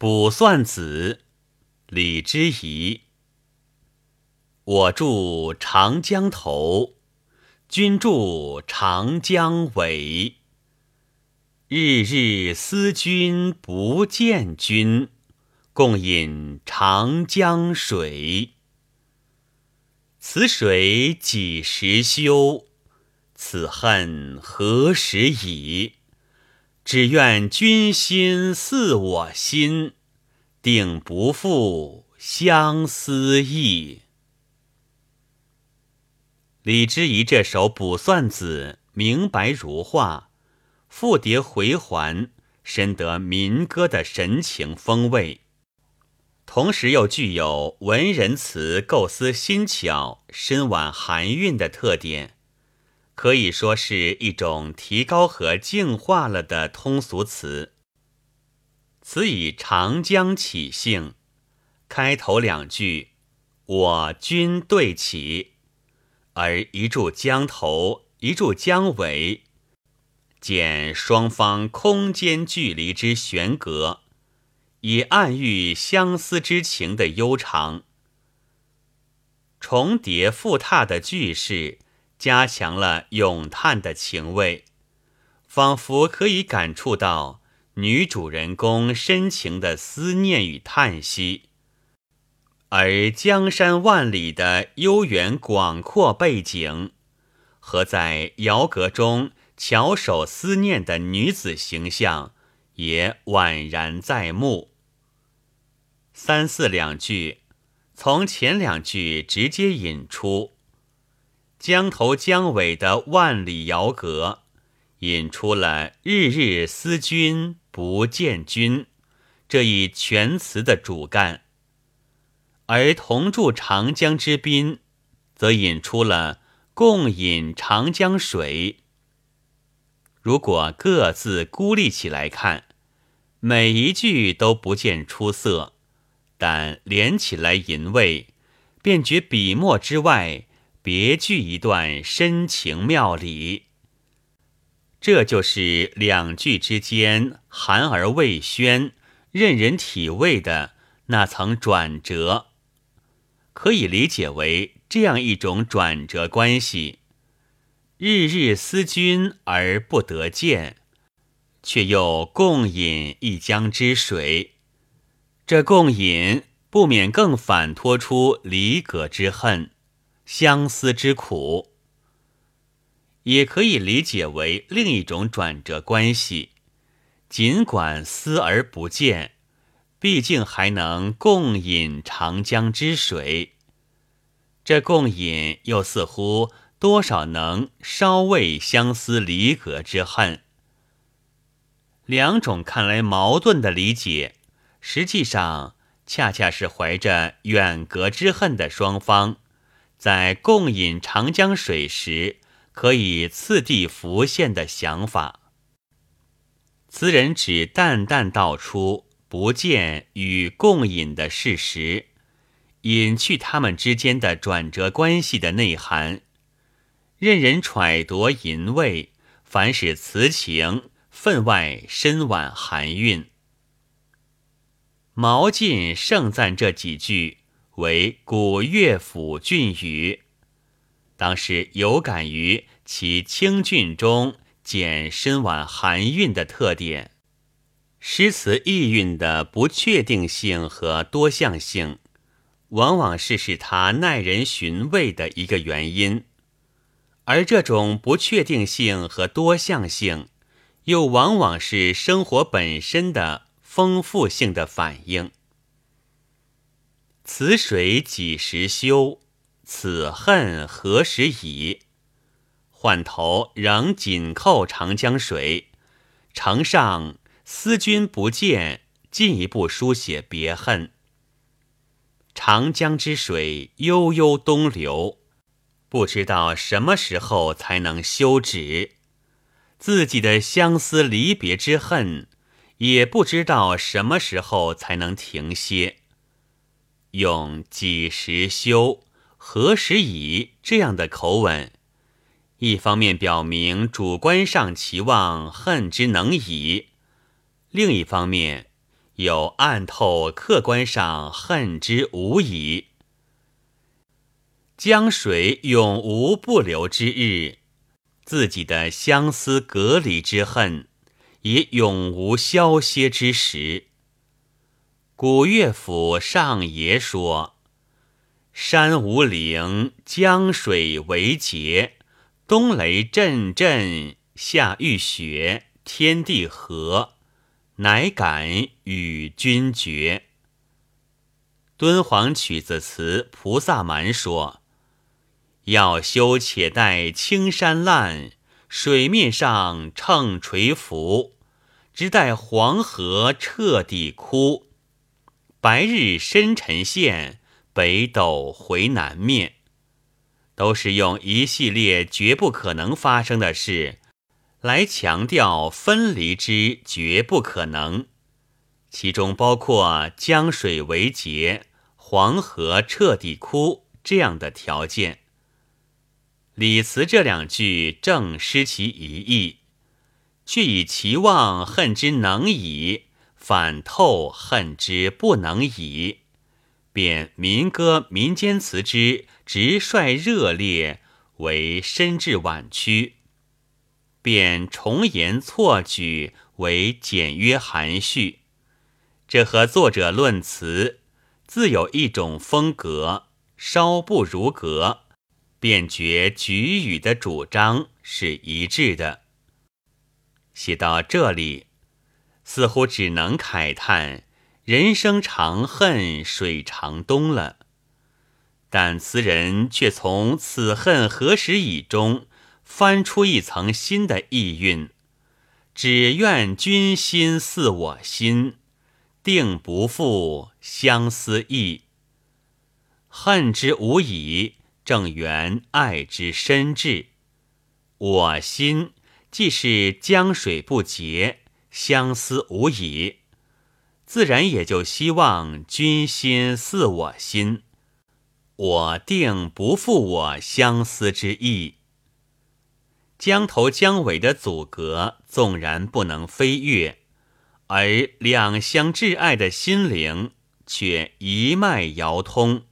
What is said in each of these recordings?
卜算子，李之仪。我住长江头，君住长江尾。日日思君不见君，共饮长江水。此水几时休？此恨何时已？只愿君心似我心，定不负相思意。李之仪这首卜算子明白如画，复叠回环，深得民歌的神情风味，同时又具有文人词构思新巧、深婉含韵的特点。可以说是一种提高和净化了的通俗词。此以长江起兴，开头两句“我君”对起，而一注江头，一注江尾，减双方空间距离之悬隔，以暗喻相思之情的悠长。重叠复沓的句式。加强了咏叹的情味，仿佛可以感触到女主人公深情的思念与叹息，而江山万里的悠远广阔背景，和在瑶阁中翘首思念的女子形象，也宛然在目。三四两句，从前两句直接引出。江头江尾的万里遥阁，引出了“日日思君不见君”这一全词的主干；而同住长江之滨，则引出了“共饮长江水”。如果各自孤立起来看，每一句都不见出色，但连起来吟味，便觉笔墨之外。别具一段深情妙理，这就是两句之间含而未宣、任人体味的那层转折，可以理解为这样一种转折关系：日日思君而不得见，却又共饮一江之水，这共饮不免更反托出离隔之恨。相思之苦，也可以理解为另一种转折关系。尽管思而不见，毕竟还能共饮长江之水。这共饮又似乎多少能稍慰相思离隔之恨。两种看来矛盾的理解，实际上恰恰是怀着远隔之恨的双方。在共饮长江水时，可以次第浮现的想法。词人只淡淡道出不见与共饮的事实，隐去他们之间的转折关系的内涵，任人揣度淫味，凡使词情分外深婉含韵。毛晋盛赞这几句。为古乐府俊语，当时有感于其清俊中简深婉含韵的特点，诗词意蕴的不确定性和多向性，往往是使它耐人寻味的一个原因，而这种不确定性和多向性，又往往是生活本身的丰富性的反应。此水几时休？此恨何时已？换头仍紧扣长江水，城上思君不见，进一步书写别恨。长江之水悠悠东流，不知道什么时候才能休止；自己的相思离别之恨，也不知道什么时候才能停歇。用几时休，何时已这样的口吻，一方面表明主观上期望恨之能已，另一方面有暗透客观上恨之无已。江水永无不流之日，自己的相思隔离之恨，也永无消歇之时。古乐府上爷说：“山无陵，江水为竭，冬雷阵阵，夏雨雪，天地合，乃敢与君绝。”敦煌曲子词菩萨蛮说：“要修且待青山烂，水面上乘垂浮，直待黄河彻底枯。”白日深沉现，北斗回南面，都是用一系列绝不可能发生的事，来强调分离之绝不可能。其中包括江水为竭、黄河彻底枯这样的条件。李辞这两句正失其一意，却以其望恨之能矣。反透恨之不能已，便民歌民间词之直率热烈为深至婉曲，便重言错举为简约含蓄。这和作者论词自有一种风格，稍不如格，便觉举语的主张是一致的。写到这里。似乎只能慨叹人生长恨水长东了，但词人却从“此恨何时已”中翻出一层新的意蕴：只愿君心似我心，定不负相思意。恨之无已，正缘爱之深挚。我心既是江水不竭。相思无已，自然也就希望君心似我心，我定不负我相思之意。江头江尾的阻隔纵然不能飞跃，而两相挚爱的心灵却一脉遥通。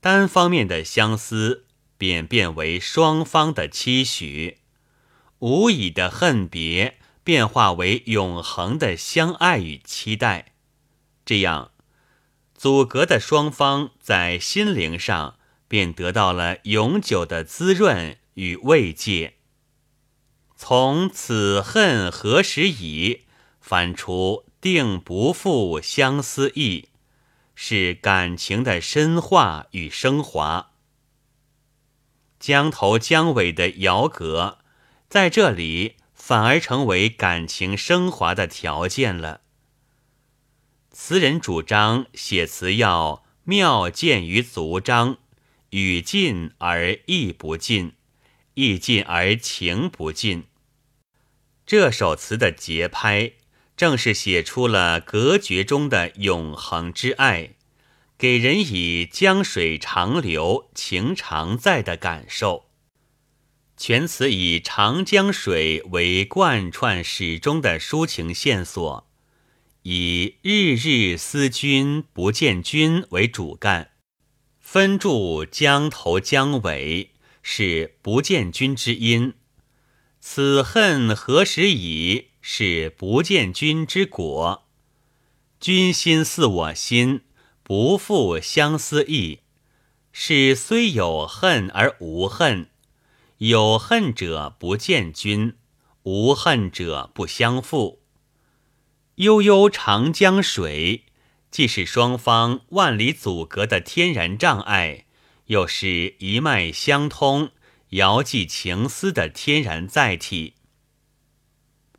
单方面的相思便变为双方的期许，无已的恨别。变化为永恒的相爱与期待，这样阻隔的双方在心灵上便得到了永久的滋润与慰藉。从此恨何时已，翻出定不负相思意，是感情的深化与升华。江头江尾的遥隔，在这里。反而成为感情升华的条件了。词人主张写词要妙见于足章，语尽而意不尽，意尽而情不尽。这首词的节拍，正是写出了隔绝中的永恒之爱，给人以江水长流，情常在的感受。全词以长江水为贯穿始终的抒情线索，以“日日思君不见君”为主干，分注江头江尾是不见君之音，此恨何时已是不见君之果，君心似我心，不负相思意，是虽有恨而无恨。有恨者不见君，无恨者不相负。悠悠长江水，既是双方万里阻隔的天然障碍，又是一脉相通、遥寄情思的天然载体。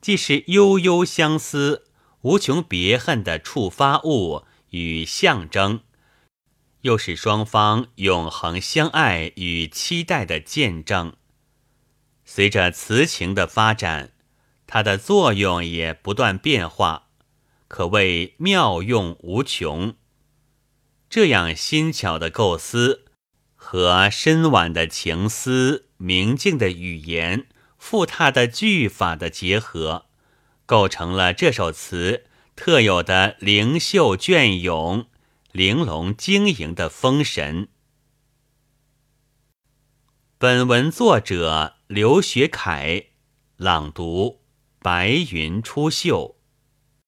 既是悠悠相思、无穷别恨的触发物与象征，又是双方永恒相爱与期待的见证。随着词情的发展，它的作用也不断变化，可谓妙用无穷。这样新巧的构思和深婉的情思、明净的语言、富沓的句法的结合，构成了这首词特有的灵秀隽永、玲珑晶莹的风神。本文作者刘学凯，朗读：白云出岫。